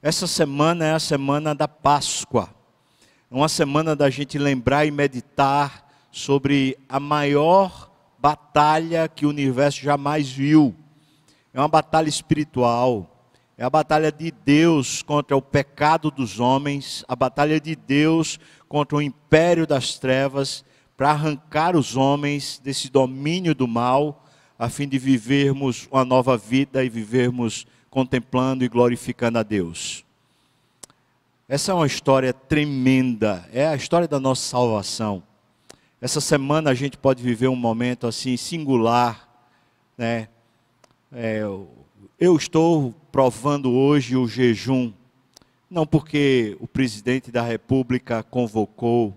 Essa semana é a semana da Páscoa. É uma semana da gente lembrar e meditar sobre a maior batalha que o universo jamais viu. É uma batalha espiritual. É a batalha de Deus contra o pecado dos homens, a batalha de Deus contra o império das trevas, para arrancar os homens desse domínio do mal, a fim de vivermos uma nova vida e vivermos contemplando e glorificando a Deus. Essa é uma história tremenda, é a história da nossa salvação. Essa semana a gente pode viver um momento assim singular, né? É, eu estou provando hoje o jejum, não porque o presidente da República convocou,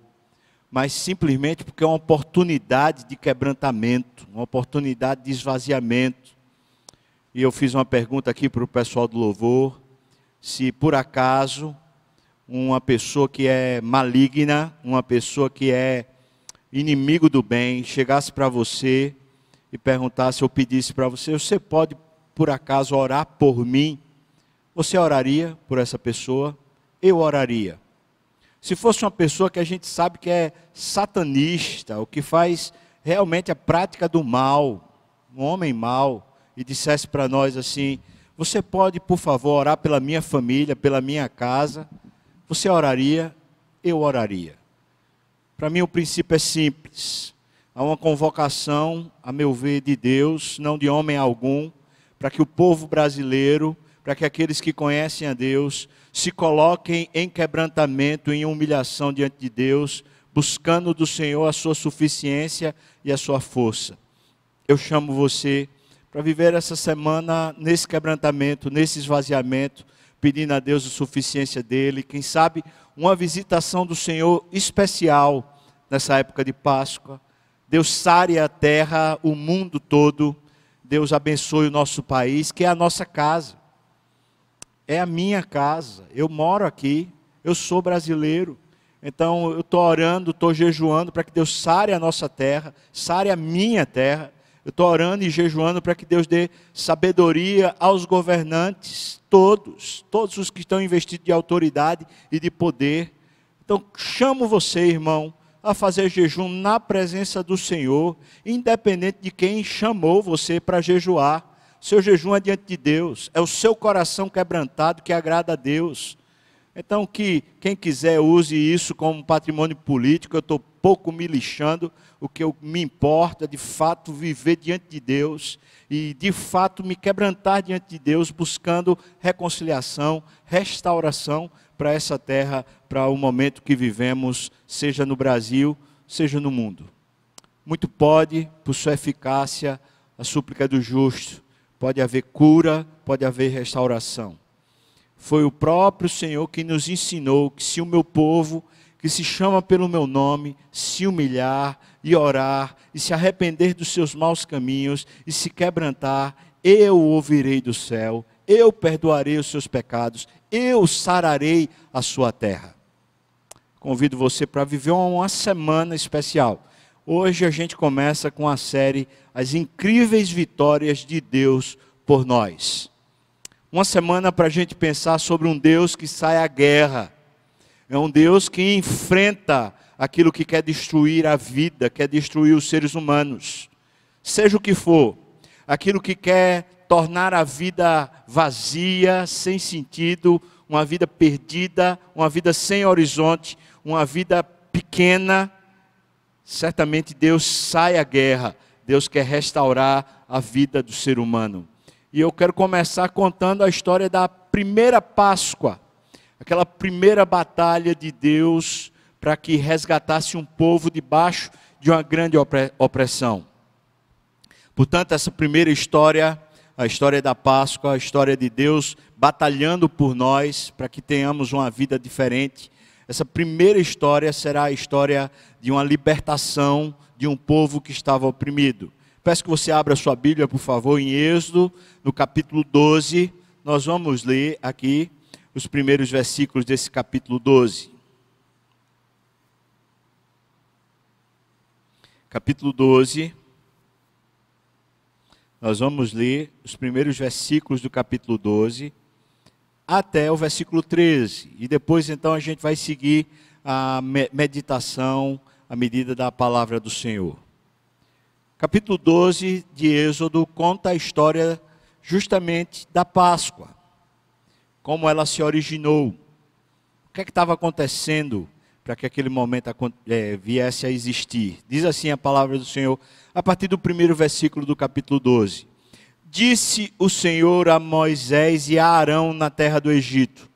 mas simplesmente porque é uma oportunidade de quebrantamento, uma oportunidade de esvaziamento. E eu fiz uma pergunta aqui para o pessoal do louvor, se por acaso uma pessoa que é maligna, uma pessoa que é inimigo do bem, chegasse para você e perguntasse ou pedisse para você: você pode por acaso orar por mim? Você oraria por essa pessoa? Eu oraria. Se fosse uma pessoa que a gente sabe que é satanista, o que faz realmente a prática do mal, um homem mau, e dissesse para nós assim: Você pode, por favor, orar pela minha família, pela minha casa? Você oraria? Eu oraria. Para mim, o princípio é simples. Há uma convocação, a meu ver, de Deus, não de homem algum, para que o povo brasileiro, para que aqueles que conhecem a Deus, se coloquem em quebrantamento, em humilhação diante de Deus, buscando do Senhor a sua suficiência e a sua força. Eu chamo você para viver essa semana nesse quebrantamento, nesse esvaziamento, pedindo a Deus a suficiência dele, quem sabe uma visitação do Senhor especial nessa época de Páscoa. Deus sare a terra, o mundo todo. Deus abençoe o nosso país, que é a nossa casa. É a minha casa. Eu moro aqui, eu sou brasileiro. Então eu estou orando, estou jejuando para que Deus sare a nossa terra, sare a minha terra eu estou orando e jejuando para que Deus dê sabedoria aos governantes, todos, todos os que estão investidos de autoridade e de poder. Então, chamo você, irmão, a fazer jejum na presença do Senhor, independente de quem chamou você para jejuar. Seu jejum é diante de Deus, é o seu coração quebrantado que agrada a Deus. Então, que quem quiser use isso como patrimônio político, eu estou pouco me lixando, o que eu, me importa de fato viver diante de Deus e de fato me quebrantar diante de Deus, buscando reconciliação, restauração para essa terra, para o momento que vivemos, seja no Brasil, seja no mundo. Muito pode, por sua eficácia, a súplica do justo, pode haver cura, pode haver restauração. Foi o próprio Senhor que nos ensinou que se o meu povo, que se chama pelo meu nome, se humilhar e orar e se arrepender dos seus maus caminhos e se quebrantar, eu ouvirei do céu, eu perdoarei os seus pecados, eu sararei a sua terra. Convido você para viver uma semana especial. Hoje a gente começa com a série As Incríveis Vitórias de Deus por Nós uma semana para a gente pensar sobre um Deus que sai à guerra. É um Deus que enfrenta aquilo que quer destruir a vida, quer destruir os seres humanos. Seja o que for, aquilo que quer tornar a vida vazia, sem sentido, uma vida perdida, uma vida sem horizonte, uma vida pequena. Certamente Deus sai à guerra, Deus quer restaurar a vida do ser humano. E eu quero começar contando a história da primeira Páscoa, aquela primeira batalha de Deus para que resgatasse um povo debaixo de uma grande opressão. Portanto, essa primeira história, a história da Páscoa, a história de Deus batalhando por nós para que tenhamos uma vida diferente. Essa primeira história será a história de uma libertação de um povo que estava oprimido. Peço que você abra sua Bíblia, por favor, em Êxodo, no capítulo 12. Nós vamos ler aqui os primeiros versículos desse capítulo 12. Capítulo 12. Nós vamos ler os primeiros versículos do capítulo 12 até o versículo 13. E depois então a gente vai seguir a meditação à medida da palavra do Senhor. Capítulo 12 de Êxodo conta a história justamente da Páscoa, como ela se originou, o que é estava acontecendo para que aquele momento é, viesse a existir. Diz assim a palavra do Senhor, a partir do primeiro versículo do capítulo 12. Disse o Senhor a Moisés e a Arão na terra do Egito: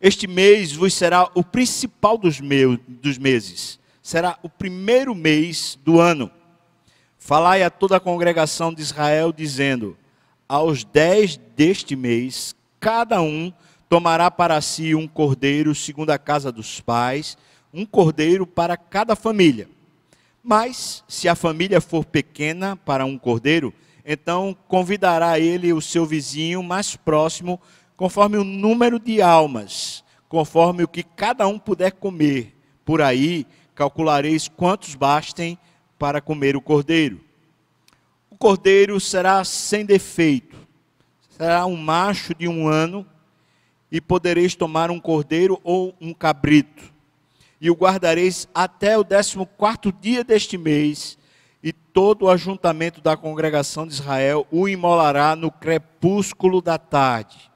Este mês vos será o principal dos, meus, dos meses, será o primeiro mês do ano. Falai a toda a congregação de Israel, dizendo: Aos dez deste mês, cada um tomará para si um cordeiro segundo a casa dos pais, um cordeiro para cada família. Mas, se a família for pequena para um cordeiro, então convidará ele o seu vizinho mais próximo, conforme o número de almas, conforme o que cada um puder comer. Por aí calculareis quantos bastem para comer o cordeiro. O cordeiro será sem defeito, será um macho de um ano, e podereis tomar um cordeiro ou um cabrito e o guardareis até o décimo quarto dia deste mês, e todo o ajuntamento da congregação de Israel o imolará no crepúsculo da tarde.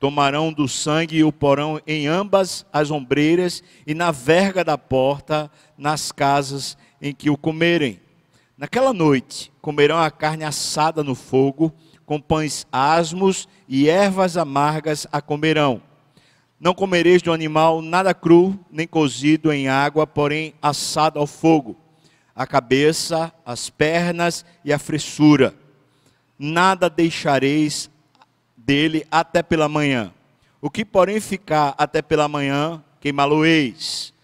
Tomarão do sangue e o porão em ambas as ombreiras e na verga da porta, nas casas em que o comerem. Naquela noite comerão a carne assada no fogo, com pães asmos e ervas amargas a comerão não comereis do animal nada cru, nem cozido em água, porém assado ao fogo, a cabeça, as pernas e a fressura. Nada deixareis dele até pela manhã. O que, porém, ficar até pela manhã, queimá-lo-eis.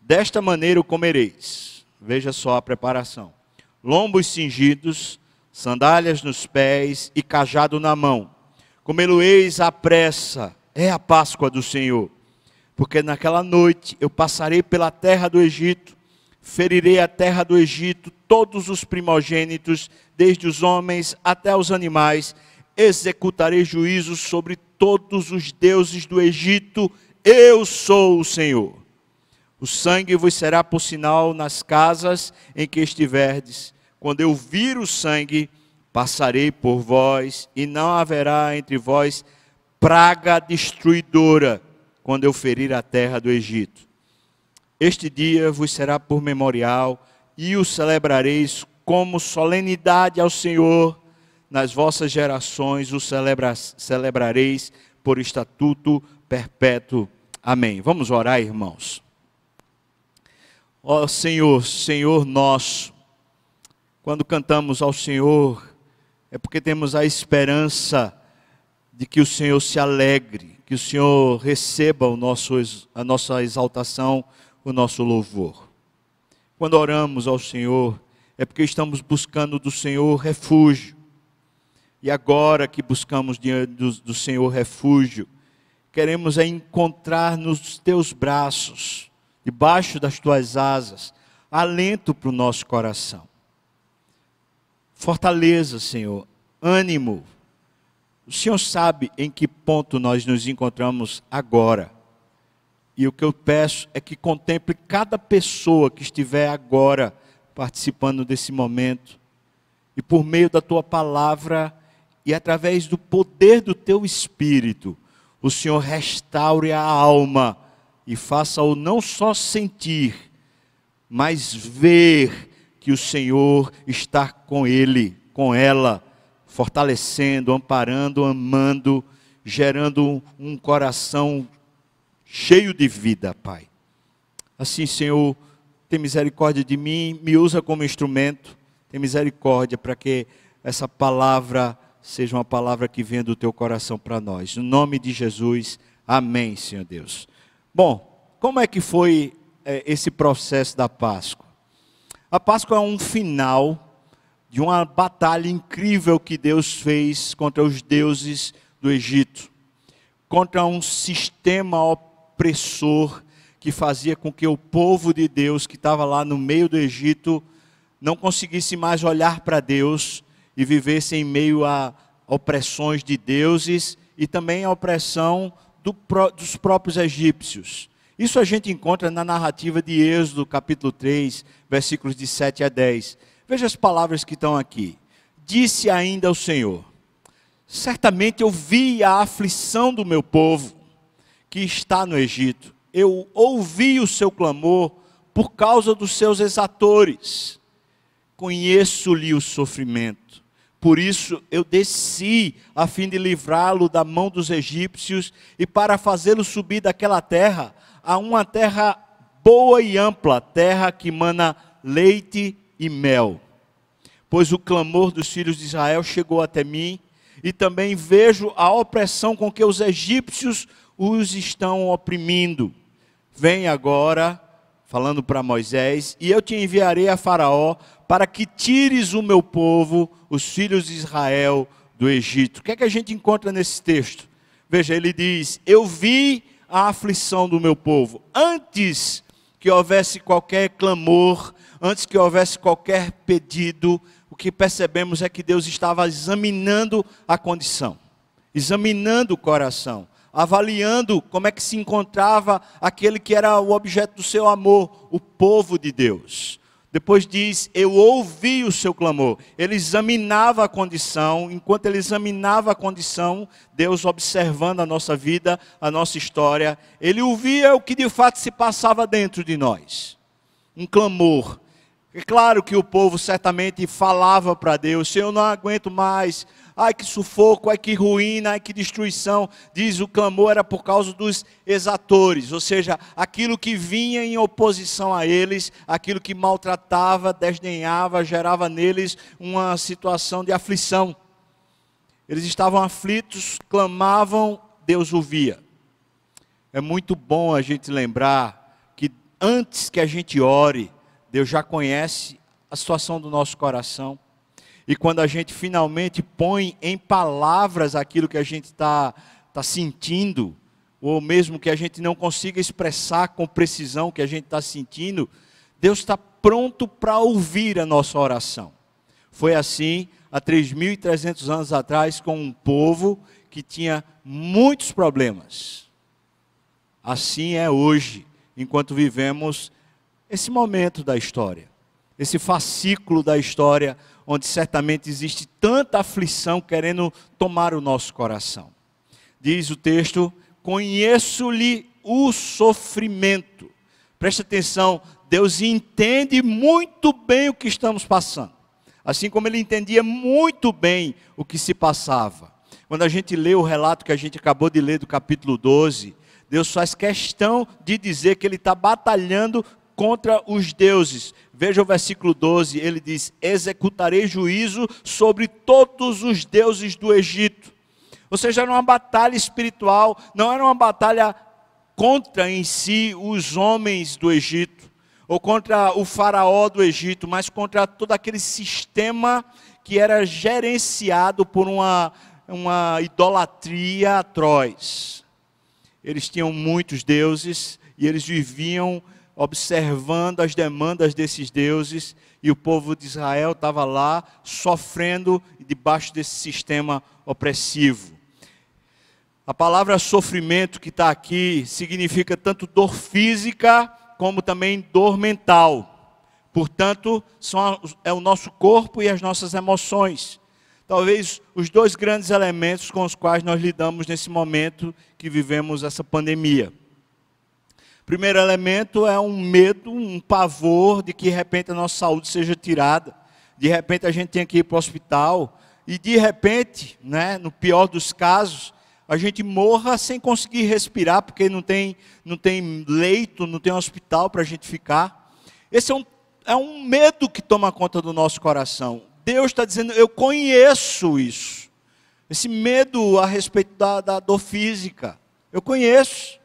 Desta maneira o comereis. Veja só a preparação: lombos cingidos, sandálias nos pés e cajado na mão. Comê-lo-eis à pressa é a Páscoa do Senhor. Porque naquela noite eu passarei pela terra do Egito, ferirei a terra do Egito, todos os primogênitos, desde os homens até os animais, executarei juízos sobre todos os deuses do Egito, eu sou o Senhor. O sangue vos será por sinal nas casas em que estiverdes. Quando eu vir o sangue, passarei por vós, e não haverá entre vós praga destruidora quando eu ferir a terra do Egito. Este dia vos será por memorial e o celebrareis como solenidade ao Senhor. Nas vossas gerações o celebra, celebrareis por estatuto perpétuo. Amém. Vamos orar, irmãos. Ó Senhor, Senhor nosso, quando cantamos ao Senhor, é porque temos a esperança de que o Senhor se alegre, que o Senhor receba o nosso, a nossa exaltação, o nosso louvor. Quando oramos ao Senhor, é porque estamos buscando do Senhor refúgio. E agora que buscamos do, do Senhor refúgio, queremos é encontrar nos teus braços, debaixo das tuas asas, alento para o nosso coração. Fortaleza, Senhor, ânimo, o Senhor sabe em que ponto nós nos encontramos agora. E o que eu peço é que contemple cada pessoa que estiver agora participando desse momento. E por meio da tua palavra e através do poder do teu espírito, o Senhor restaure a alma e faça-o não só sentir, mas ver que o Senhor está com ele, com ela fortalecendo, amparando, amando, gerando um coração cheio de vida, Pai. Assim, Senhor, tem misericórdia de mim, me usa como instrumento, tem misericórdia para que essa palavra seja uma palavra que venha do teu coração para nós. No nome de Jesus, amém, Senhor Deus. Bom, como é que foi é, esse processo da Páscoa? A Páscoa é um final de uma batalha incrível que Deus fez contra os deuses do Egito, contra um sistema opressor que fazia com que o povo de Deus que estava lá no meio do Egito não conseguisse mais olhar para Deus e vivesse em meio a opressões de deuses e também a opressão do, dos próprios egípcios. Isso a gente encontra na narrativa de Êxodo, capítulo 3, versículos de 7 a 10. Veja as palavras que estão aqui. Disse ainda o Senhor: Certamente eu vi a aflição do meu povo que está no Egito. Eu ouvi o seu clamor por causa dos seus exatores. Conheço-lhe o sofrimento. Por isso eu desci a fim de livrá-lo da mão dos egípcios e para fazê-lo subir daquela terra a uma terra boa e ampla, terra que mana leite e mel. Pois o clamor dos filhos de Israel chegou até mim, e também vejo a opressão com que os egípcios os estão oprimindo. Vem agora, falando para Moisés, e eu te enviarei a Faraó para que tires o meu povo, os filhos de Israel, do Egito. O que é que a gente encontra nesse texto? Veja, ele diz: Eu vi a aflição do meu povo. Antes que houvesse qualquer clamor, antes que houvesse qualquer pedido, o que percebemos é que Deus estava examinando a condição, examinando o coração, avaliando como é que se encontrava aquele que era o objeto do seu amor, o povo de Deus. Depois diz: Eu ouvi o seu clamor. Ele examinava a condição, enquanto ele examinava a condição, Deus observando a nossa vida, a nossa história, ele ouvia o que de fato se passava dentro de nós. Um clamor. É claro que o povo certamente falava para Deus: Senhor, não aguento mais, ai que sufoco, ai que ruína, ai que destruição. Diz o clamor era por causa dos exatores, ou seja, aquilo que vinha em oposição a eles, aquilo que maltratava, desdenhava, gerava neles uma situação de aflição. Eles estavam aflitos, clamavam, Deus ouvia. É muito bom a gente lembrar que antes que a gente ore, Deus já conhece a situação do nosso coração. E quando a gente finalmente põe em palavras aquilo que a gente está tá sentindo, ou mesmo que a gente não consiga expressar com precisão o que a gente está sentindo, Deus está pronto para ouvir a nossa oração. Foi assim há 3.300 anos atrás com um povo que tinha muitos problemas. Assim é hoje, enquanto vivemos esse momento da história, esse fascículo da história onde certamente existe tanta aflição querendo tomar o nosso coração. Diz o texto: Conheço-lhe o sofrimento. Preste atenção, Deus entende muito bem o que estamos passando, assim como ele entendia muito bem o que se passava. Quando a gente lê o relato que a gente acabou de ler do capítulo 12, Deus faz questão de dizer que ele está batalhando contra os deuses. Veja o versículo 12, ele diz: Executarei juízo sobre todos os deuses do Egito. Ou seja, era uma batalha espiritual, não era uma batalha contra em si os homens do Egito, ou contra o faraó do Egito, mas contra todo aquele sistema que era gerenciado por uma, uma idolatria atroz. Eles tinham muitos deuses e eles viviam observando as demandas desses deuses, e o povo de Israel estava lá sofrendo debaixo desse sistema opressivo. A palavra sofrimento que está aqui significa tanto dor física como também dor mental. Portanto, são, é o nosso corpo e as nossas emoções. Talvez os dois grandes elementos com os quais nós lidamos nesse momento que vivemos essa pandemia. Primeiro elemento é um medo, um pavor de que de repente a nossa saúde seja tirada, de repente a gente tenha que ir para o hospital e de repente, né, no pior dos casos, a gente morra sem conseguir respirar porque não tem, não tem leito, não tem hospital para a gente ficar. Esse é um, é um medo que toma conta do nosso coração. Deus está dizendo, eu conheço isso. Esse medo a respeito da, da dor física. Eu conheço.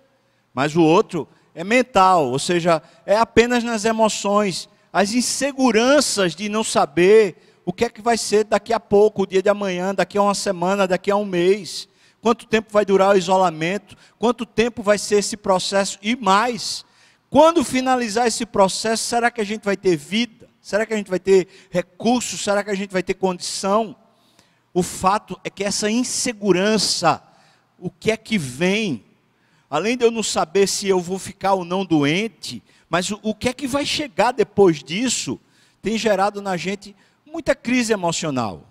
Mas o outro é mental, ou seja, é apenas nas emoções, as inseguranças de não saber o que é que vai ser daqui a pouco, o dia de amanhã, daqui a uma semana, daqui a um mês, quanto tempo vai durar o isolamento, quanto tempo vai ser esse processo e mais. Quando finalizar esse processo, será que a gente vai ter vida? Será que a gente vai ter recursos? Será que a gente vai ter condição? O fato é que essa insegurança, o que é que vem? Além de eu não saber se eu vou ficar ou não doente, mas o, o que é que vai chegar depois disso, tem gerado na gente muita crise emocional.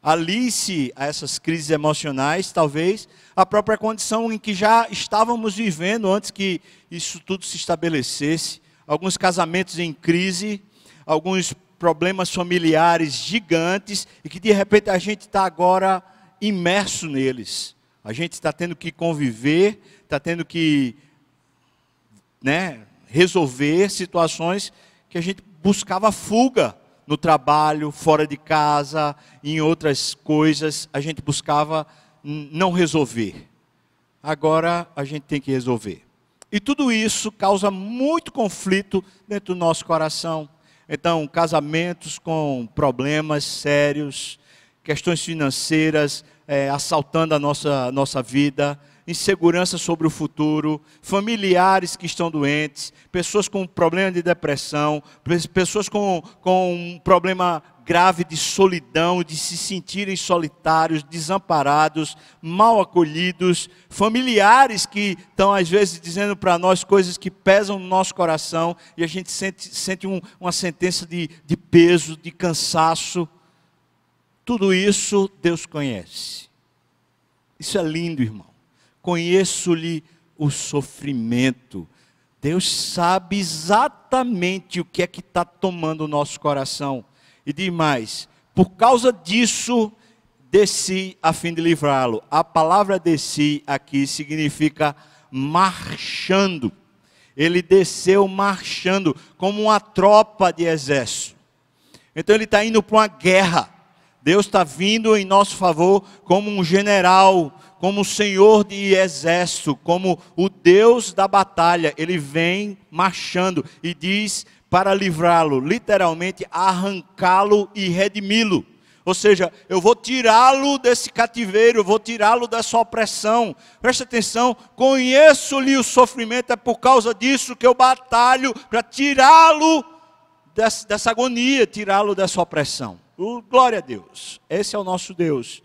Alice a essas crises emocionais, talvez, a própria condição em que já estávamos vivendo antes que isso tudo se estabelecesse. Alguns casamentos em crise, alguns problemas familiares gigantes e que de repente a gente está agora imerso neles. A gente está tendo que conviver, está tendo que né, resolver situações que a gente buscava fuga no trabalho, fora de casa, em outras coisas, a gente buscava não resolver. Agora a gente tem que resolver. E tudo isso causa muito conflito dentro do nosso coração. Então, casamentos com problemas sérios, questões financeiras é, assaltando a nossa, nossa vida, insegurança sobre o futuro, familiares que estão doentes, pessoas com problema de depressão, pessoas com, com um problema grave de solidão, de se sentirem solitários, desamparados, mal acolhidos, familiares que estão às vezes dizendo para nós coisas que pesam no nosso coração e a gente sente, sente um, uma sentença de, de peso, de cansaço. Tudo isso Deus conhece. Isso é lindo, irmão. Conheço-lhe o sofrimento. Deus sabe exatamente o que é que está tomando o nosso coração. E diz mais: por causa disso, desci a fim de livrá-lo. A palavra desci aqui significa marchando. Ele desceu marchando, como uma tropa de exército. Então ele está indo para uma guerra. Deus está vindo em nosso favor como um general, como o Senhor de exército, como o Deus da batalha. Ele vem marchando e diz para livrá-lo, literalmente arrancá-lo e redimi-lo. Ou seja, eu vou tirá-lo desse cativeiro, vou tirá-lo dessa opressão. Preste atenção, conheço-lhe o sofrimento, é por causa disso que eu batalho para tirá-lo dessa, dessa, agonia, tirá-lo dessa opressão. Glória a Deus, esse é o nosso Deus.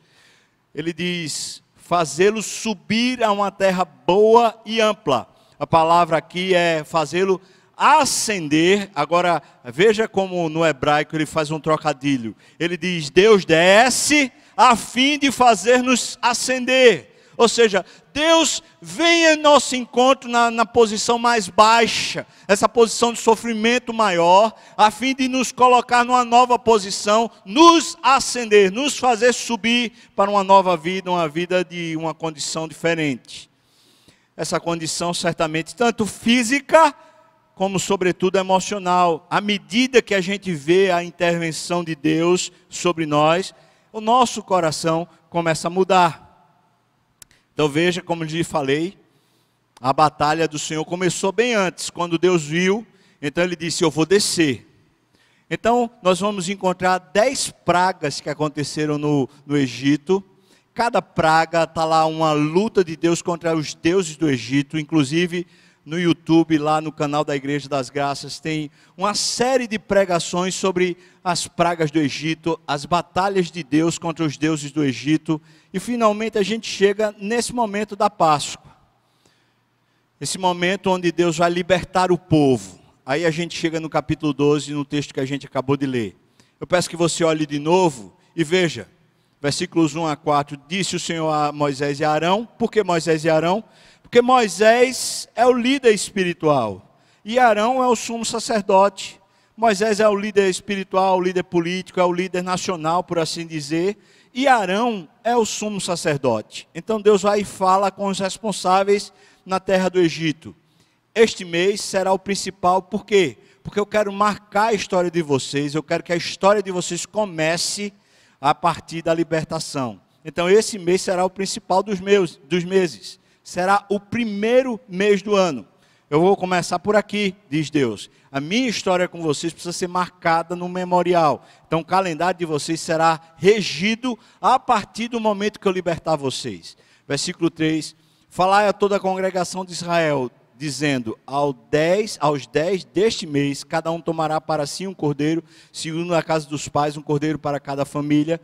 Ele diz: fazê-lo subir a uma terra boa e ampla. A palavra aqui é fazê-lo ascender. Agora, veja como no hebraico ele faz um trocadilho. Ele diz: Deus desce a fim de fazer-nos ascender. Ou seja, Deus vem em nosso encontro na, na, posição mais baixa, essa posição de sofrimento maior, a fim de nos colocar numa nova posição, nos ascender, nos fazer subir para uma nova vida, uma vida de uma condição diferente. Essa condição certamente tanto física como sobretudo emocional. À medida que a gente vê a intervenção de Deus sobre nós, o nosso coração começa a mudar. Então veja, como lhe falei, a batalha do Senhor começou bem antes, quando Deus viu, então ele disse: Eu vou descer. Então nós vamos encontrar dez pragas que aconteceram no, no Egito. Cada praga está lá uma luta de Deus contra os deuses do Egito, inclusive no YouTube, lá no canal da Igreja das Graças, tem uma série de pregações sobre as pragas do Egito, as batalhas de Deus contra os deuses do Egito, e finalmente a gente chega nesse momento da Páscoa. Esse momento onde Deus vai libertar o povo. Aí a gente chega no capítulo 12, no texto que a gente acabou de ler. Eu peço que você olhe de novo e veja, versículos 1 a 4. Disse o Senhor a Moisés e a Arão, por que Moisés e Arão? Porque Moisés é o líder espiritual e Arão é o sumo sacerdote. Moisés é o líder espiritual, o líder político, é o líder nacional, por assim dizer, e Arão é o sumo sacerdote. Então Deus vai e fala com os responsáveis na terra do Egito. Este mês será o principal, por quê? Porque eu quero marcar a história de vocês, eu quero que a história de vocês comece a partir da libertação. Então esse mês será o principal dos meus dos meses será o primeiro mês do ano. Eu vou começar por aqui, diz Deus. A minha história com vocês precisa ser marcada no memorial. Então, o calendário de vocês será regido a partir do momento que eu libertar vocês. Versículo 3: Falai a toda a congregação de Israel, dizendo: Ao dez, aos dez deste mês, cada um tomará para si um cordeiro, segundo a casa dos pais, um cordeiro para cada família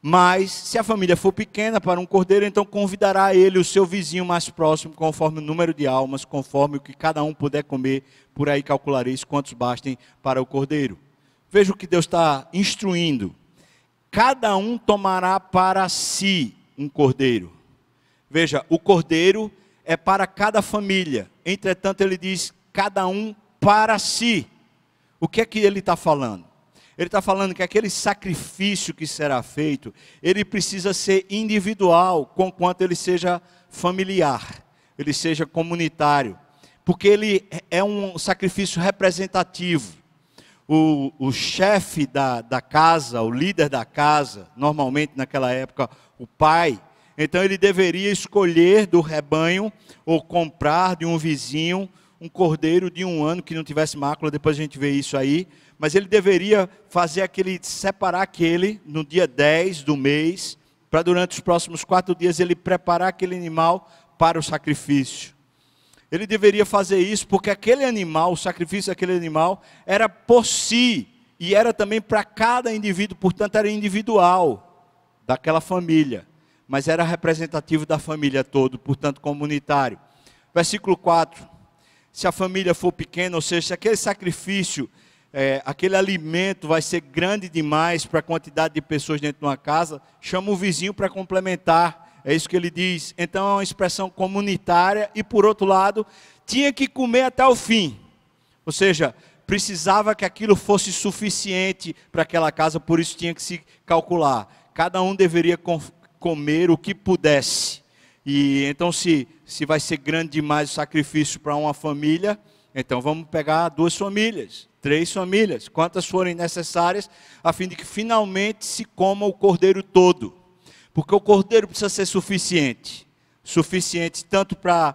Mas, se a família for pequena para um cordeiro, então convidará ele o seu vizinho mais próximo, conforme o número de almas, conforme o que cada um puder comer, por aí calculareis quantos bastem para o cordeiro. Veja o que Deus está instruindo. Cada um tomará para si um cordeiro. Veja, o cordeiro é para cada família. Entretanto, ele diz cada um para si. O que é que ele está falando? Ele está falando que aquele sacrifício que será feito, ele precisa ser individual, conquanto ele seja familiar, ele seja comunitário, porque ele é um sacrifício representativo. O, o chefe da, da casa, o líder da casa, normalmente naquela época o pai, então ele deveria escolher do rebanho ou comprar de um vizinho um cordeiro de um ano que não tivesse mácula, depois a gente vê isso aí, mas ele deveria fazer aquele, separar aquele no dia 10 do mês, para durante os próximos quatro dias ele preparar aquele animal para o sacrifício. Ele deveria fazer isso porque aquele animal, o sacrifício daquele animal, era por si e era também para cada indivíduo, portanto era individual daquela família, mas era representativo da família toda, portanto comunitário. Versículo 4: Se a família for pequena, ou seja, se aquele sacrifício é, aquele alimento vai ser grande demais para a quantidade de pessoas dentro de uma casa, chama o vizinho para complementar. É isso que ele diz. Então é uma expressão comunitária e, por outro lado, tinha que comer até o fim. Ou seja, precisava que aquilo fosse suficiente para aquela casa, por isso tinha que se calcular. Cada um deveria comer o que pudesse. E então, se, se vai ser grande demais o sacrifício para uma família, então vamos pegar duas famílias três famílias, quantas forem necessárias, a fim de que finalmente se coma o cordeiro todo. Porque o cordeiro precisa ser suficiente suficiente tanto para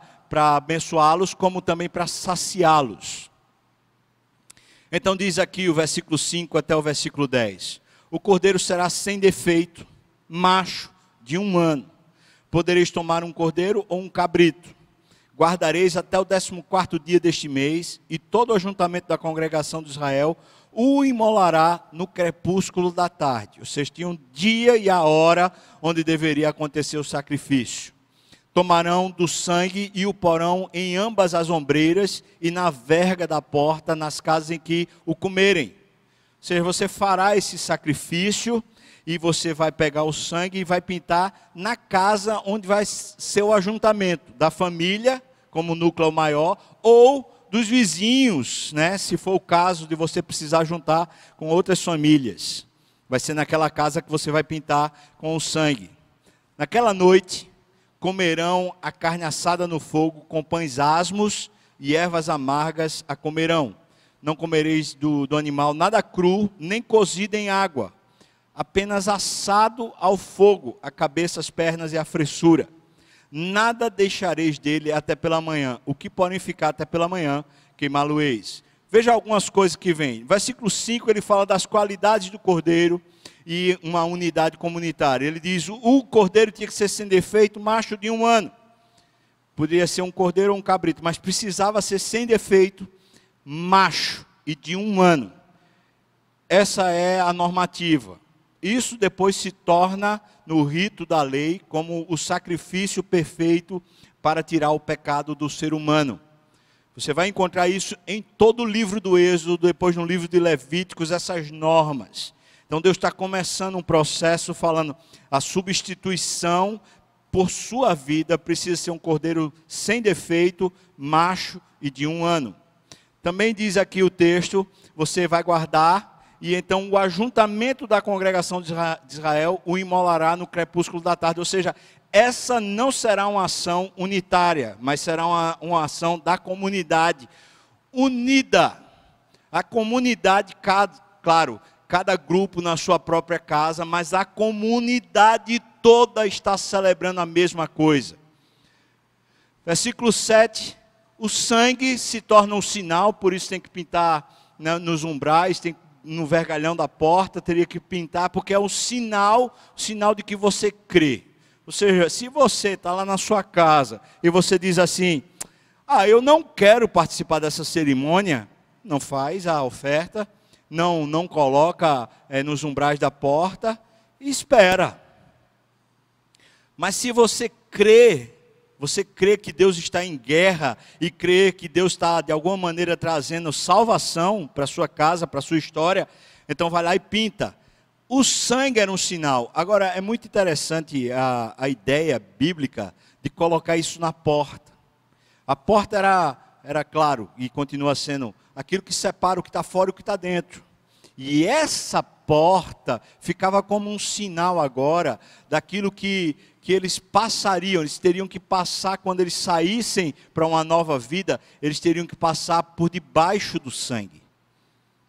abençoá-los, como também para saciá-los. Então diz aqui o versículo 5 até o versículo 10: O cordeiro será sem defeito, macho, de um ano. Podereis tomar um cordeiro ou um cabrito guardareis até o décimo quarto dia deste mês, e todo o ajuntamento da congregação de Israel o imolará no crepúsculo da tarde. Ou seja, tinha um dia e a hora onde deveria acontecer o sacrifício. Tomarão do sangue e o porão em ambas as ombreiras e na verga da porta, nas casas em que o comerem. Ou seja, você fará esse sacrifício e você vai pegar o sangue e vai pintar na casa onde vai ser o ajuntamento da família, como núcleo maior, ou dos vizinhos, né? Se for o caso de você precisar juntar com outras famílias. Vai ser naquela casa que você vai pintar com o sangue. Naquela noite, comerão a carne assada no fogo, com pães asmos e ervas amargas a comerão. Não comereis do, do animal nada cru, nem cozido em água apenas assado ao fogo, a cabeça, as pernas e a fressura. Nada deixareis dele até pela manhã. O que podem ficar até pela manhã, queimá-lo-eis. Veja algumas coisas que vêm. Versículo 5, ele fala das qualidades do cordeiro e uma unidade comunitária. Ele diz: o cordeiro tinha que ser sem defeito, macho de um ano. Poderia ser um cordeiro ou um cabrito, mas precisava ser sem defeito, macho e de um ano. Essa é a normativa. Isso depois se torna, no rito da lei, como o sacrifício perfeito para tirar o pecado do ser humano. Você vai encontrar isso em todo o livro do Êxodo, depois no livro de Levíticos, essas normas. Então Deus está começando um processo falando a substituição por sua vida precisa ser um cordeiro sem defeito, macho e de um ano. Também diz aqui o texto: você vai guardar e então o ajuntamento da congregação de Israel o imolará no crepúsculo da tarde. Ou seja, essa não será uma ação unitária, mas será uma, uma ação da comunidade unida. A comunidade, claro, cada grupo na sua própria casa, mas a comunidade toda está celebrando a mesma coisa. Versículo 7: o sangue se torna um sinal, por isso tem que pintar né, nos umbrais, tem que no vergalhão da porta, teria que pintar, porque é o sinal, sinal de que você crê. Ou seja, se você está lá na sua casa e você diz assim: Ah, eu não quero participar dessa cerimônia, não faz a oferta, não, não coloca é, nos umbrais da porta, e espera. Mas se você crê, você crê que Deus está em guerra e crê que Deus está de alguma maneira trazendo salvação para sua casa, para sua história, então vai lá e pinta. O sangue era um sinal. Agora, é muito interessante a, a ideia bíblica de colocar isso na porta. A porta era, era claro, e continua sendo aquilo que separa o que está fora e o que está dentro. E essa porta ficava como um sinal agora daquilo que, que eles passariam, eles teriam que passar quando eles saíssem para uma nova vida, eles teriam que passar por debaixo do sangue.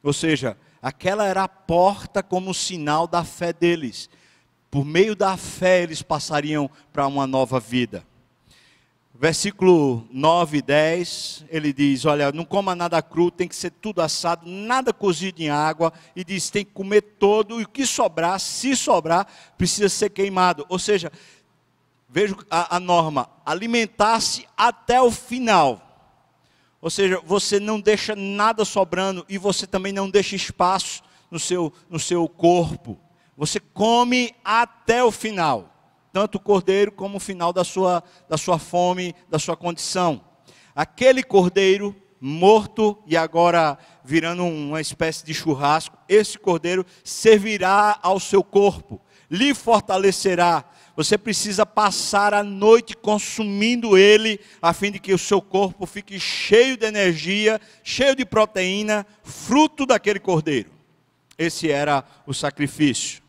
Ou seja, aquela era a porta como sinal da fé deles. Por meio da fé eles passariam para uma nova vida. Versículo 9 e 10, ele diz: Olha, não coma nada cru, tem que ser tudo assado, nada cozido em água. E diz: tem que comer todo, e o que sobrar, se sobrar, precisa ser queimado. Ou seja, veja a, a norma: alimentar-se até o final. Ou seja, você não deixa nada sobrando e você também não deixa espaço no seu, no seu corpo. Você come até o final tanto o cordeiro como o final da sua, da sua fome, da sua condição. Aquele cordeiro morto e agora virando uma espécie de churrasco, esse cordeiro servirá ao seu corpo, lhe fortalecerá. Você precisa passar a noite consumindo ele, a fim de que o seu corpo fique cheio de energia, cheio de proteína, fruto daquele cordeiro. Esse era o sacrifício.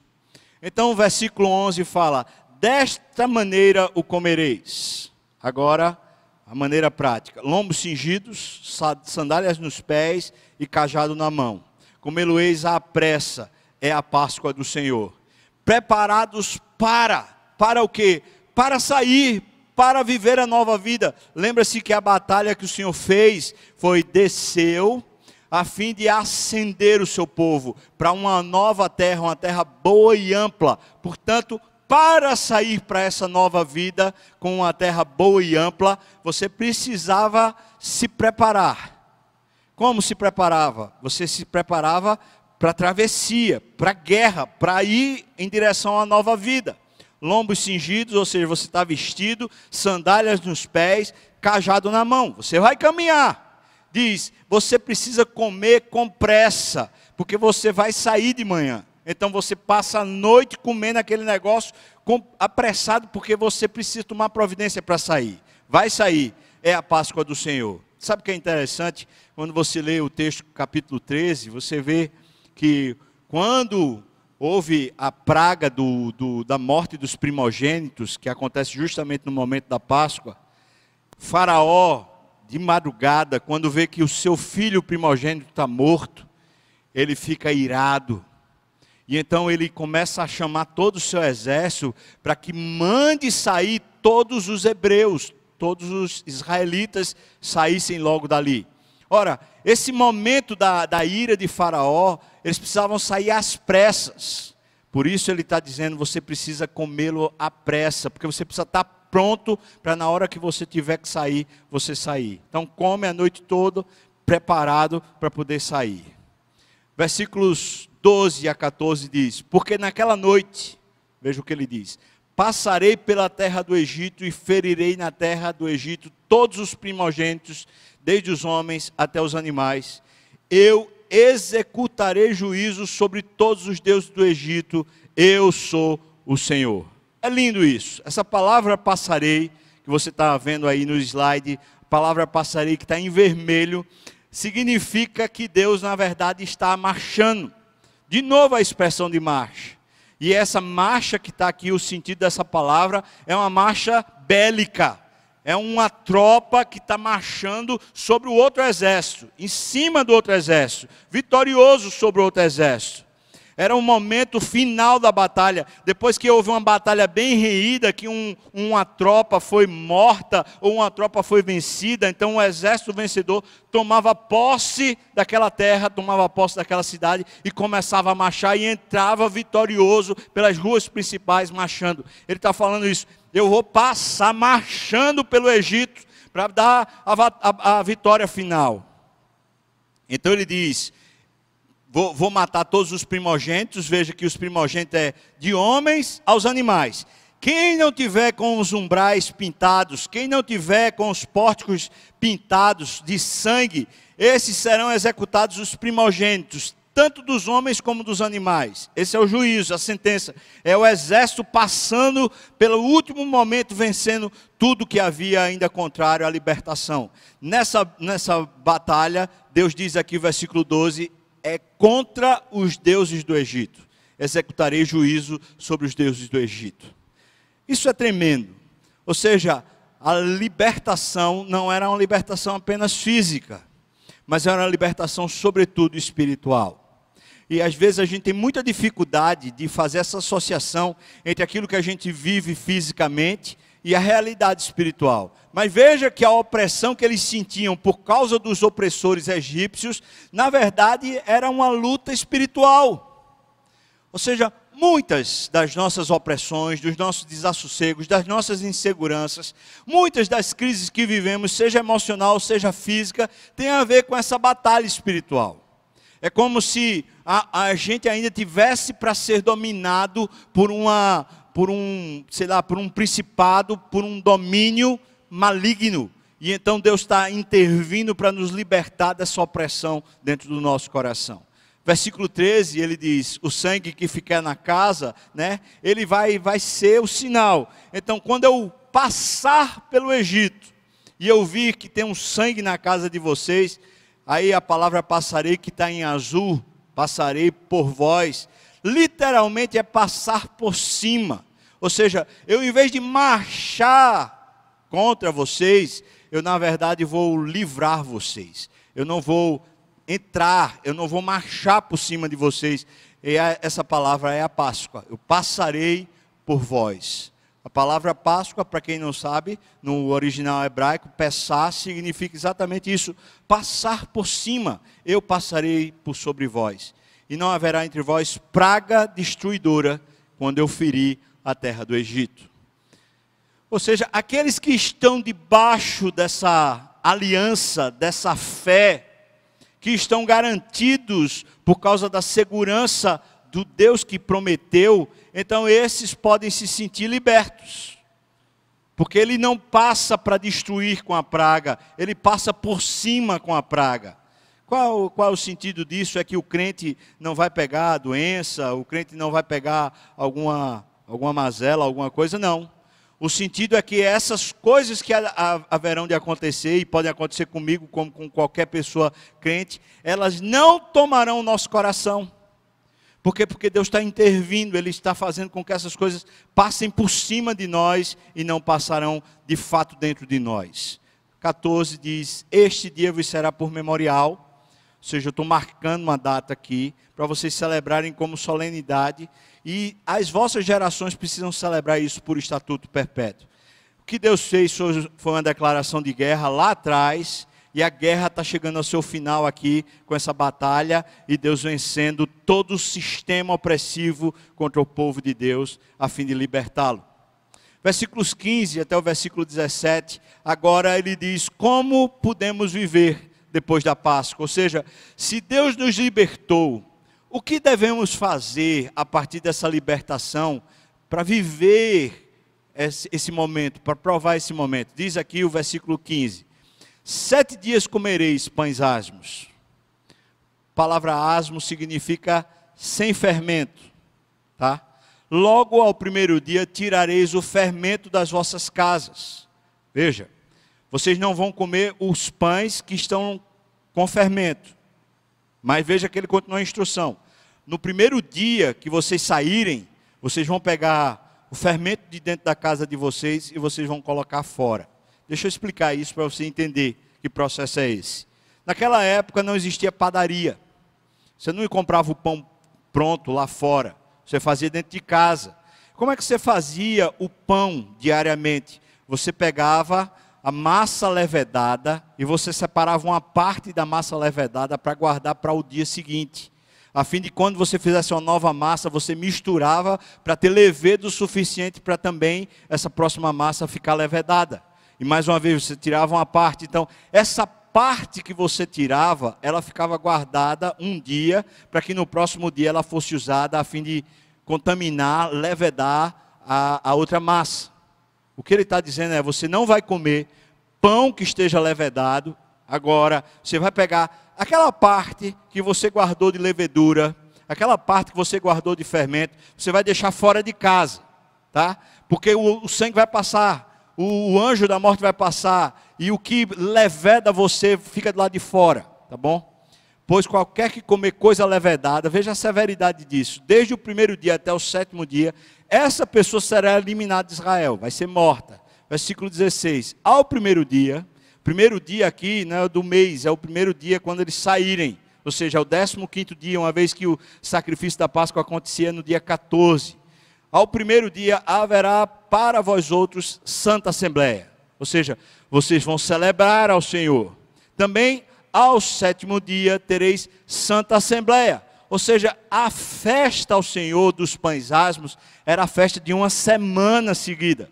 Então o versículo 11 fala: desta maneira o comereis. Agora, a maneira prática: lombos cingidos, sandálias nos pés e cajado na mão. Comê-lo-eis à pressa, é a Páscoa do Senhor. Preparados para, para o quê? Para sair, para viver a nova vida. Lembra-se que a batalha que o Senhor fez foi desceu a fim de ascender o seu povo para uma nova terra, uma terra boa e ampla. Portanto, para sair para essa nova vida com uma terra boa e ampla, você precisava se preparar. Como se preparava? Você se preparava para a travessia, para a guerra, para ir em direção à nova vida. Lombos cingidos, ou seja, você está vestido, sandálias nos pés, cajado na mão. Você vai caminhar. Diz, você precisa comer com pressa, porque você vai sair de manhã. Então você passa a noite comendo aquele negócio apressado, porque você precisa tomar providência para sair. Vai sair, é a Páscoa do Senhor. Sabe o que é interessante? Quando você lê o texto, capítulo 13, você vê que quando houve a praga do, do, da morte dos primogênitos, que acontece justamente no momento da Páscoa, Faraó, de madrugada, quando vê que o seu filho primogênito está morto, ele fica irado e então ele começa a chamar todo o seu exército para que mande sair todos os hebreus, todos os israelitas saíssem logo dali. Ora, esse momento da, da ira de Faraó, eles precisavam sair às pressas. Por isso ele está dizendo: você precisa comê-lo à pressa, porque você precisa estar tá pronto para na hora que você tiver que sair, você sair. Então come a noite toda, preparado para poder sair. Versículos 12 a 14 diz: Porque naquela noite, veja o que ele diz: Passarei pela terra do Egito e ferirei na terra do Egito todos os primogênitos, desde os homens até os animais. Eu executarei juízo sobre todos os deuses do Egito. Eu sou o Senhor. É lindo isso. Essa palavra passarei, que você está vendo aí no slide, palavra passarei que está em vermelho, significa que Deus, na verdade, está marchando. De novo a expressão de marcha. E essa marcha que está aqui, o sentido dessa palavra, é uma marcha bélica. É uma tropa que está marchando sobre o outro exército, em cima do outro exército, vitorioso sobre o outro exército. Era o momento final da batalha. Depois que houve uma batalha bem reída, que um, uma tropa foi morta ou uma tropa foi vencida, então o exército vencedor tomava posse daquela terra, tomava posse daquela cidade e começava a marchar e entrava vitorioso pelas ruas principais marchando. Ele está falando isso. Eu vou passar marchando pelo Egito para dar a, a, a vitória final. Então ele diz: vou, vou matar todos os primogênitos. Veja que os primogênitos é de homens aos animais. Quem não tiver com os umbrais pintados, quem não tiver com os pórticos pintados de sangue, esses serão executados os primogênitos, tanto dos homens como dos animais. Esse é o juízo, a sentença. É o exército passando pelo último momento, vencendo tudo que havia ainda contrário à libertação. Nessa, nessa batalha, Deus diz aqui, versículo 12: é contra os deuses do Egito. Executarei juízo sobre os deuses do Egito. Isso é tremendo. Ou seja, a libertação não era uma libertação apenas física, mas era uma libertação, sobretudo, espiritual. E às vezes a gente tem muita dificuldade de fazer essa associação entre aquilo que a gente vive fisicamente e a realidade espiritual. Mas veja que a opressão que eles sentiam por causa dos opressores egípcios, na verdade, era uma luta espiritual. Ou seja, muitas das nossas opressões, dos nossos desassossegos, das nossas inseguranças, muitas das crises que vivemos, seja emocional, seja física, tem a ver com essa batalha espiritual. É como se a, a gente ainda tivesse para ser dominado por uma, por um, sei lá, por um principado, por um domínio maligno. E então Deus está intervindo para nos libertar dessa opressão dentro do nosso coração. Versículo 13, ele diz: "O sangue que ficar na casa, né, ele vai vai ser o sinal. Então, quando eu passar pelo Egito e eu vir que tem um sangue na casa de vocês, aí a palavra passarei que está em azul, passarei por vós, literalmente é passar por cima. Ou seja, eu em vez de marchar contra vocês, eu na verdade vou livrar vocês. Eu não vou entrar, eu não vou marchar por cima de vocês. E essa palavra é a Páscoa. Eu passarei por vós. A palavra Páscoa, para quem não sabe, no original hebraico, passar significa exatamente isso: passar por cima. Eu passarei por sobre vós. E não haverá entre vós praga destruidora quando eu ferir a terra do Egito. Ou seja, aqueles que estão debaixo dessa aliança, dessa fé, que estão garantidos por causa da segurança do Deus que prometeu, então esses podem se sentir libertos. Porque ele não passa para destruir com a praga, ele passa por cima com a praga. Qual, qual o sentido disso? É que o crente não vai pegar a doença, o crente não vai pegar alguma, alguma mazela, alguma coisa, não. O sentido é que essas coisas que haverão de acontecer, e podem acontecer comigo, como com qualquer pessoa crente, elas não tomarão o nosso coração. Por quê? Porque Deus está intervindo, Ele está fazendo com que essas coisas passem por cima de nós e não passarão de fato dentro de nós. 14 diz: Este dia vos será por memorial ou seja, eu estou marcando uma data aqui para vocês celebrarem como solenidade e as vossas gerações precisam celebrar isso por estatuto perpétuo. O que Deus fez foi uma declaração de guerra lá atrás e a guerra está chegando ao seu final aqui com essa batalha e Deus vencendo todo o sistema opressivo contra o povo de Deus a fim de libertá-lo. Versículos 15 até o versículo 17, agora ele diz: Como podemos viver depois da Páscoa. Ou seja, se Deus nos libertou, o que devemos fazer a partir dessa libertação para viver esse, esse momento, para provar esse momento? Diz aqui o versículo 15: Sete dias comereis pães asmos. A palavra asmo significa sem fermento, tá? Logo ao primeiro dia tirareis o fermento das vossas casas. Veja, vocês não vão comer os pães que estão com fermento. Mas veja que ele continua a instrução. No primeiro dia que vocês saírem, vocês vão pegar o fermento de dentro da casa de vocês e vocês vão colocar fora. Deixa eu explicar isso para você entender que processo é esse. Naquela época não existia padaria. Você não comprava o pão pronto lá fora. Você fazia dentro de casa. Como é que você fazia o pão diariamente? Você pegava a massa levedada e você separava uma parte da massa levedada para guardar para o dia seguinte. A fim de quando você fizesse uma nova massa, você misturava para ter levedo o suficiente para também essa próxima massa ficar levedada. E mais uma vez você tirava uma parte. Então, essa parte que você tirava, ela ficava guardada um dia, para que no próximo dia ela fosse usada a fim de contaminar, levedar a, a outra massa. O que ele está dizendo é: você não vai comer pão que esteja levedado, agora você vai pegar aquela parte que você guardou de levedura, aquela parte que você guardou de fermento, você vai deixar fora de casa, tá? Porque o, o sangue vai passar, o, anjo da morte vai passar, e o que leveda você fica do lado de fora, tá bom? Pois qualquer que comer coisa levedada, veja a severidade disso, desde o primeiro dia até o sétimo dia, essa pessoa será eliminada de Israel, vai ser morta. Versículo 16: Ao primeiro dia, primeiro dia aqui não é do mês, é o primeiro dia quando eles saírem, ou seja, é o décimo quinto dia, uma vez que o sacrifício da Páscoa acontecia no dia 14. Ao primeiro dia haverá para vós outros santa assembleia, ou seja, vocês vão celebrar ao Senhor. Também ao sétimo dia tereis santa assembleia, ou seja, a festa ao Senhor dos pães asmos era a festa de uma semana seguida.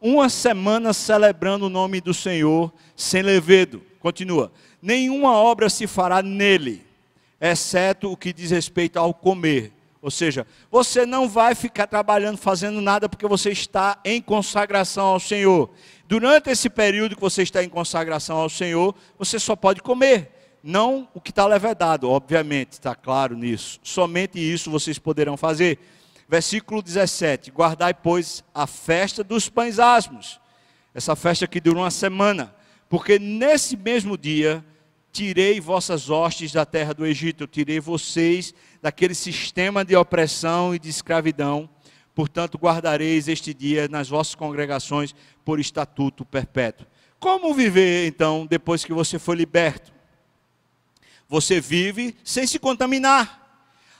Uma semana celebrando o nome do Senhor sem levedo. Continua. Nenhuma obra se fará nele, exceto o que diz respeito ao comer. Ou seja, você não vai ficar trabalhando, fazendo nada, porque você está em consagração ao Senhor. Durante esse período que você está em consagração ao Senhor, você só pode comer não o que está levedado, obviamente, está claro nisso. Somente isso vocês poderão fazer. Versículo 17: Guardai, pois, a festa dos pães asmos, essa festa que dura uma semana, porque nesse mesmo dia tirei vossas hostes da terra do Egito, eu tirei vocês daquele sistema de opressão e de escravidão. Portanto, guardareis este dia nas vossas congregações por estatuto perpétuo. Como viver então depois que você foi liberto? Você vive sem se contaminar.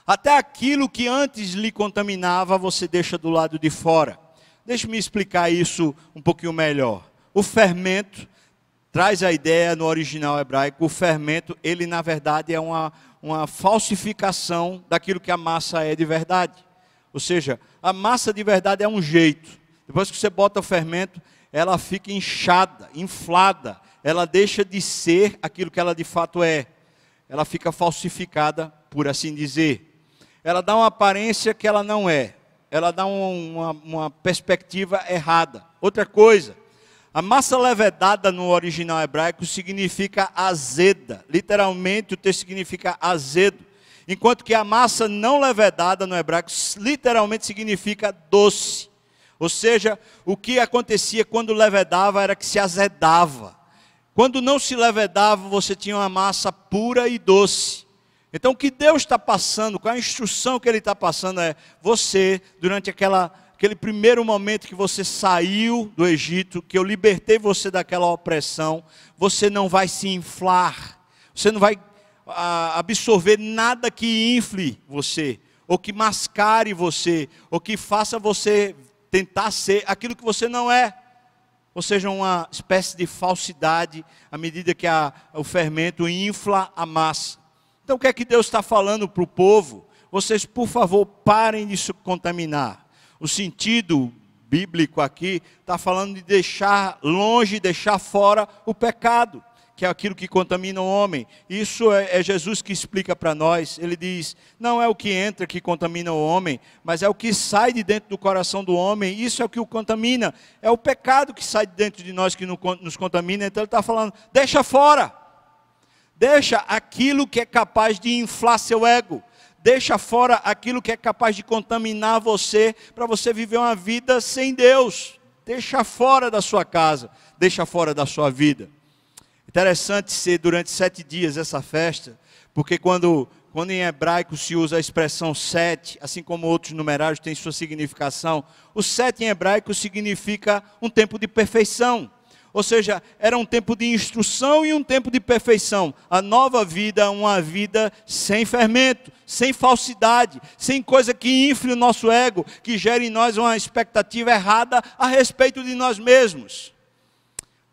Até aquilo que antes lhe contaminava, você deixa do lado de fora. Deixe-me explicar isso um pouquinho melhor. O fermento traz a ideia no original hebraico, o fermento, ele na verdade é uma, uma falsificação daquilo que a massa é de verdade. Ou seja, a massa de verdade é um jeito. Depois que você bota o fermento, ela fica inchada, inflada. Ela deixa de ser aquilo que ela de fato é ela fica falsificada, por assim dizer. Ela dá uma aparência que ela não é. Ela dá uma, uma perspectiva errada. Outra coisa, a massa levedada no original hebraico significa azeda. Literalmente o texto significa azedo. Enquanto que a massa não levedada no hebraico literalmente significa doce. Ou seja, o que acontecia quando levedava era que se azedava. Quando não se levedava, você tinha uma massa pura e doce. Então, o que Deus está passando, qual a instrução que Ele está passando é: você, durante aquela, aquele primeiro momento que você saiu do Egito, que eu libertei você daquela opressão, você não vai se inflar, você não vai ah, absorver nada que infle você, ou que mascare você, ou que faça você tentar ser aquilo que você não é ou seja, uma espécie de falsidade à medida que a, o fermento infla a massa. Então, o que é que Deus está falando para o povo? Vocês, por favor, parem de se contaminar. O sentido bíblico aqui está falando de deixar longe, deixar fora o pecado que é aquilo que contamina o homem. Isso é, é Jesus que explica para nós. Ele diz: não é o que entra que contamina o homem, mas é o que sai de dentro do coração do homem. Isso é o que o contamina. É o pecado que sai de dentro de nós que nos contamina. Então ele está falando: deixa fora. Deixa aquilo que é capaz de inflar seu ego. Deixa fora aquilo que é capaz de contaminar você para você viver uma vida sem Deus. Deixa fora da sua casa, deixa fora da sua vida. Interessante ser durante sete dias essa festa, porque quando, quando em hebraico se usa a expressão sete, assim como outros numerários têm sua significação, o sete em hebraico significa um tempo de perfeição. Ou seja, era um tempo de instrução e um tempo de perfeição. A nova vida, uma vida sem fermento, sem falsidade, sem coisa que infle o nosso ego, que gere em nós uma expectativa errada a respeito de nós mesmos.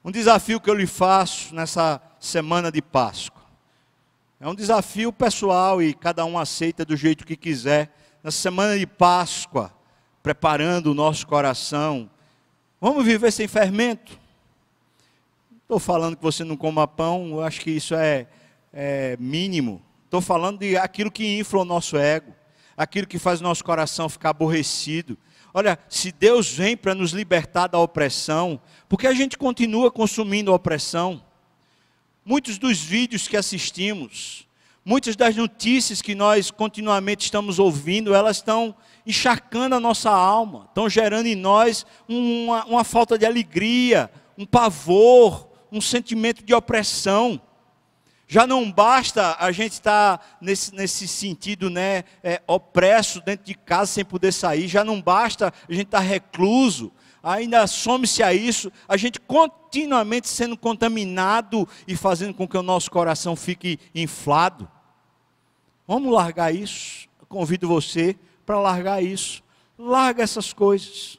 Um desafio que eu lhe faço nessa semana de Páscoa. É um desafio pessoal e cada um aceita do jeito que quiser. Nessa semana de Páscoa, preparando o nosso coração, vamos viver sem fermento. Estou falando que você não coma pão, eu acho que isso é, é mínimo. Estou falando de aquilo que infla o nosso ego, aquilo que faz o nosso coração ficar aborrecido. Olha, se Deus vem para nos libertar da opressão, por que a gente continua consumindo a opressão? Muitos dos vídeos que assistimos, muitas das notícias que nós continuamente estamos ouvindo, elas estão encharcando a nossa alma, estão gerando em nós uma, uma falta de alegria, um pavor, um sentimento de opressão. Já não basta a gente estar nesse, nesse sentido, né, é, opresso dentro de casa sem poder sair, já não basta a gente estar recluso, ainda some-se a isso, a gente continuamente sendo contaminado e fazendo com que o nosso coração fique inflado. Vamos largar isso. Eu convido você para largar isso. Larga essas coisas.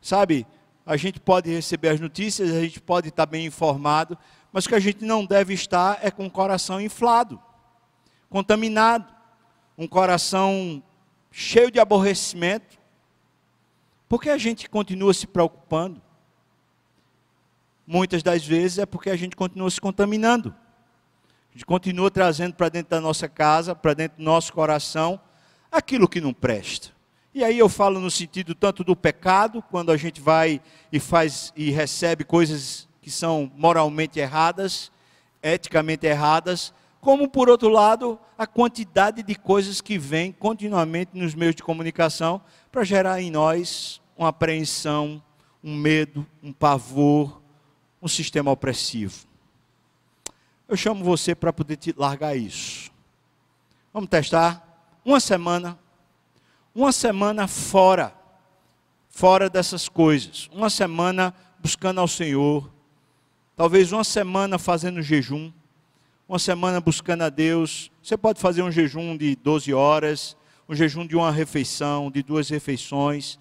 Sabe, a gente pode receber as notícias, a gente pode estar bem informado, mas o que a gente não deve estar é com o coração inflado, contaminado, um coração cheio de aborrecimento. Por que a gente continua se preocupando? Muitas das vezes é porque a gente continua se contaminando. A gente continua trazendo para dentro da nossa casa, para dentro do nosso coração, aquilo que não presta. E aí eu falo no sentido tanto do pecado, quando a gente vai e faz e recebe coisas que são moralmente erradas, eticamente erradas, como por outro lado, a quantidade de coisas que vem continuamente nos meios de comunicação para gerar em nós uma apreensão, um medo, um pavor, um sistema opressivo. Eu chamo você para poder te largar isso. Vamos testar? Uma semana uma semana fora, fora dessas coisas, uma semana buscando ao Senhor, talvez uma semana fazendo jejum, uma semana buscando a Deus. Você pode fazer um jejum de 12 horas, um jejum de uma refeição, de duas refeições.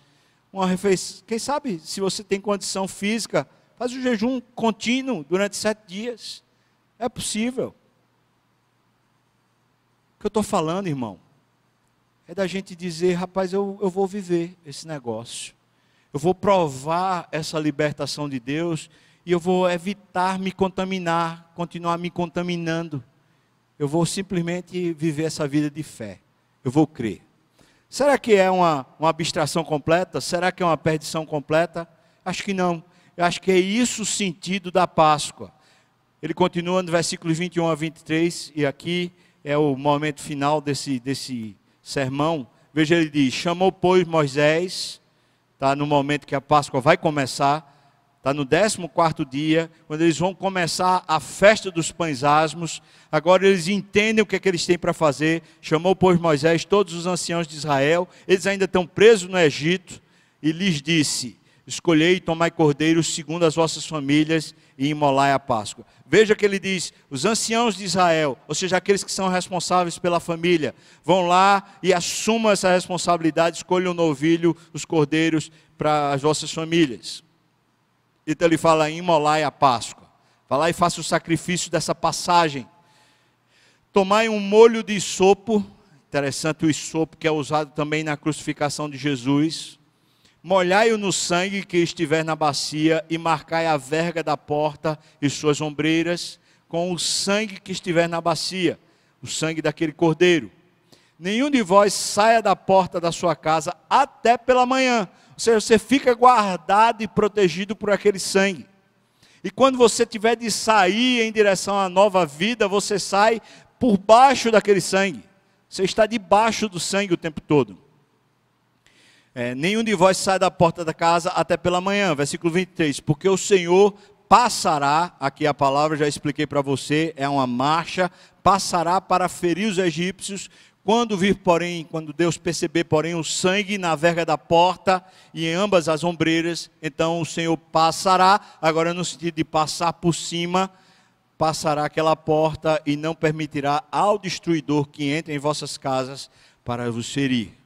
Uma refeição, quem sabe, se você tem condição física, faz um jejum contínuo durante sete dias. É possível. O que eu estou falando, irmão? É da gente dizer, rapaz, eu, eu vou viver esse negócio. Eu vou provar essa libertação de Deus e eu vou evitar me contaminar, continuar me contaminando. Eu vou simplesmente viver essa vida de fé. Eu vou crer. Será que é uma, uma abstração completa? Será que é uma perdição completa? Acho que não. Eu acho que é isso o sentido da Páscoa. Ele continua no versículo 21 a 23, e aqui é o momento final desse, desse sermão, veja, ele diz: chamou, pois, Moisés, está no momento que a Páscoa vai começar, está no 14 dia, quando eles vão começar a festa dos pães asmos. Agora eles entendem o que é que eles têm para fazer. Chamou, pois, Moisés todos os anciãos de Israel, eles ainda estão presos no Egito, e lhes disse: Escolhei e tomai cordeiros segundo as vossas famílias e imolai a Páscoa. Veja que ele diz: os anciãos de Israel, ou seja, aqueles que são responsáveis pela família, vão lá e assumam essa responsabilidade, escolham o novilho, os cordeiros para as vossas famílias. Então ele fala: imolai a Páscoa. Vá lá e faça o sacrifício dessa passagem. Tomai um molho de sopo, interessante o sopo que é usado também na crucificação de Jesus molhai-o no sangue que estiver na bacia, e marcai a verga da porta e suas ombreiras com o sangue que estiver na bacia, o sangue daquele cordeiro. Nenhum de vós saia da porta da sua casa até pela manhã. Ou seja, você fica guardado e protegido por aquele sangue. E quando você tiver de sair em direção à nova vida, você sai por baixo daquele sangue. Você está debaixo do sangue o tempo todo. É, nenhum de vós sai da porta da casa até pela manhã. Versículo 23. Porque o Senhor passará, aqui a palavra já expliquei para você, é uma marcha, passará para ferir os egípcios. Quando vir, porém, quando Deus perceber, porém, o sangue na verga da porta e em ambas as ombreiras, então o Senhor passará, agora no sentido de passar por cima, passará aquela porta e não permitirá ao destruidor que entre em vossas casas para vos ferir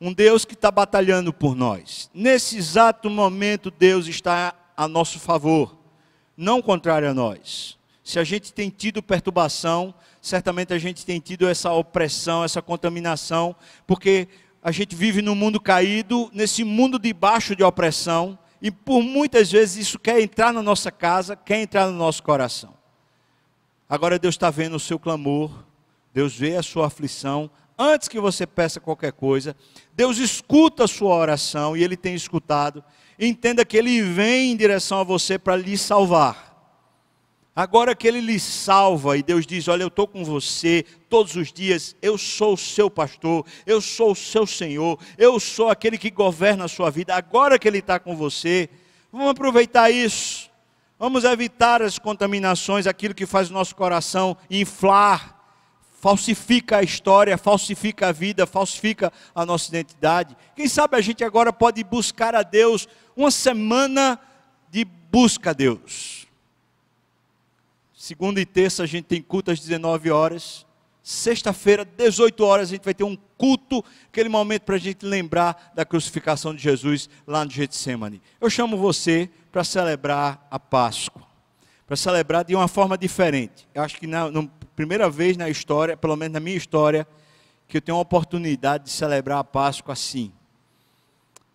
um Deus que está batalhando por nós. Nesse exato momento, Deus está a nosso favor, não contrário a nós. Se a gente tem tido perturbação, certamente a gente tem tido essa opressão, essa contaminação, porque a gente vive num mundo caído, nesse mundo debaixo de opressão, e por muitas vezes isso quer entrar na nossa casa, quer entrar no nosso coração. Agora Deus está vendo o seu clamor, Deus vê a sua aflição, antes que você peça qualquer coisa, Deus escuta a sua oração e Ele tem escutado. Entenda que Ele vem em direção a você para lhe salvar. Agora que Ele lhe salva e Deus diz: Olha, eu estou com você todos os dias, eu sou o seu pastor, eu sou o seu Senhor, eu sou aquele que governa a sua vida. Agora que Ele está com você, vamos aproveitar isso. Vamos evitar as contaminações, aquilo que faz o nosso coração inflar falsifica a história, falsifica a vida, falsifica a nossa identidade. Quem sabe a gente agora pode buscar a Deus uma semana de busca a Deus. Segunda e terça a gente tem culto às 19 horas. Sexta-feira, 18 horas, a gente vai ter um culto, aquele momento para a gente lembrar da crucificação de Jesus lá no Getsemane. Eu chamo você para celebrar a Páscoa, para celebrar de uma forma diferente. Eu acho que na, primeira vez na história, pelo menos na minha história, que eu tenho a oportunidade de celebrar a Páscoa assim.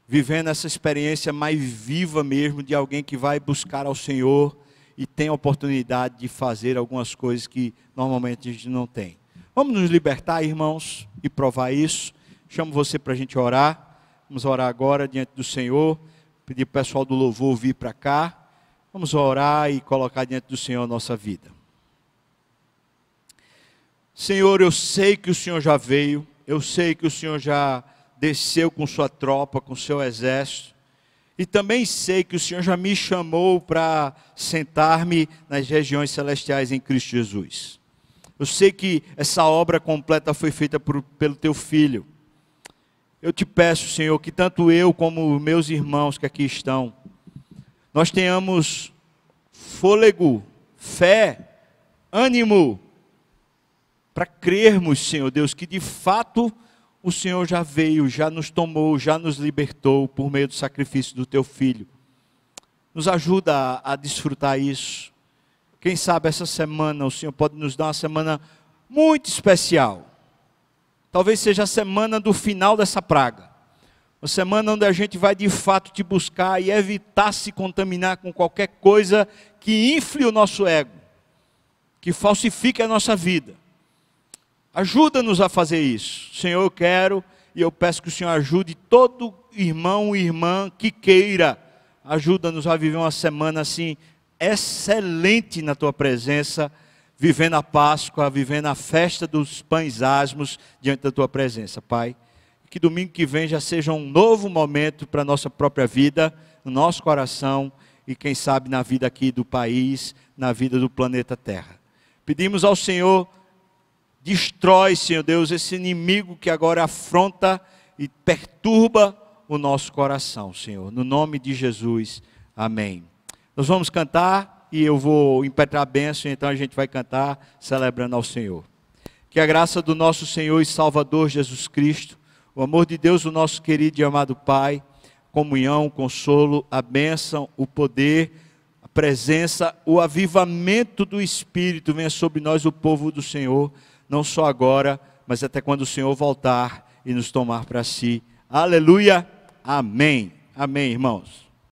Vivendo essa experiência mais viva mesmo de alguém que vai buscar ao Senhor e tem a oportunidade de fazer algumas coisas que normalmente a gente não tem. Vamos nos libertar, irmãos, e provar isso. Chamo você para a gente orar. Vamos orar agora diante do Senhor. Pedir para o pessoal do louvor vir para cá. Vamos orar e colocar diante do Senhor a nossa vida. Senhor, eu sei que o Senhor já veio, eu sei que o Senhor já desceu com sua tropa, com seu exército, e também sei que o Senhor já me chamou para sentar-me nas regiões celestiais em Cristo Jesus. Eu sei que essa obra completa foi feita por, pelo teu filho. Eu te peço, Senhor, que tanto eu como meus irmãos que aqui estão, nós tenhamos fôlego, fé, ânimo, para crermos, Senhor Deus, que de fato o Senhor já veio, já nos tomou, já nos libertou por meio do sacrifício do teu filho. Nos ajuda a, a desfrutar isso. Quem sabe essa semana o Senhor pode nos dar uma semana muito especial. Talvez seja a semana do final dessa praga. Uma semana onde a gente vai de fato te buscar e evitar se contaminar com qualquer coisa que infle o nosso ego, que falsifique a nossa vida. Ajuda-nos a fazer isso. Senhor, eu quero e eu peço que o Senhor ajude todo irmão e irmã que queira. Ajuda-nos a viver uma semana assim excelente na tua presença, vivendo a Páscoa, vivendo a festa dos pães asmos diante da tua presença, Pai. Que domingo que vem já seja um novo momento para a nossa própria vida, no nosso coração e quem sabe na vida aqui do país, na vida do planeta Terra. Pedimos ao Senhor Destrói, Senhor Deus, esse inimigo que agora afronta e perturba o nosso coração, Senhor. No nome de Jesus, amém. Nós vamos cantar e eu vou impetrar a bênção, então a gente vai cantar celebrando ao Senhor. Que a graça do nosso Senhor e Salvador Jesus Cristo, o amor de Deus, o nosso querido e amado Pai, comunhão, consolo, a bênção, o poder, a presença, o avivamento do Espírito venha sobre nós, o povo do Senhor não só agora, mas até quando o Senhor voltar e nos tomar para si. Aleluia. Amém. Amém, irmãos.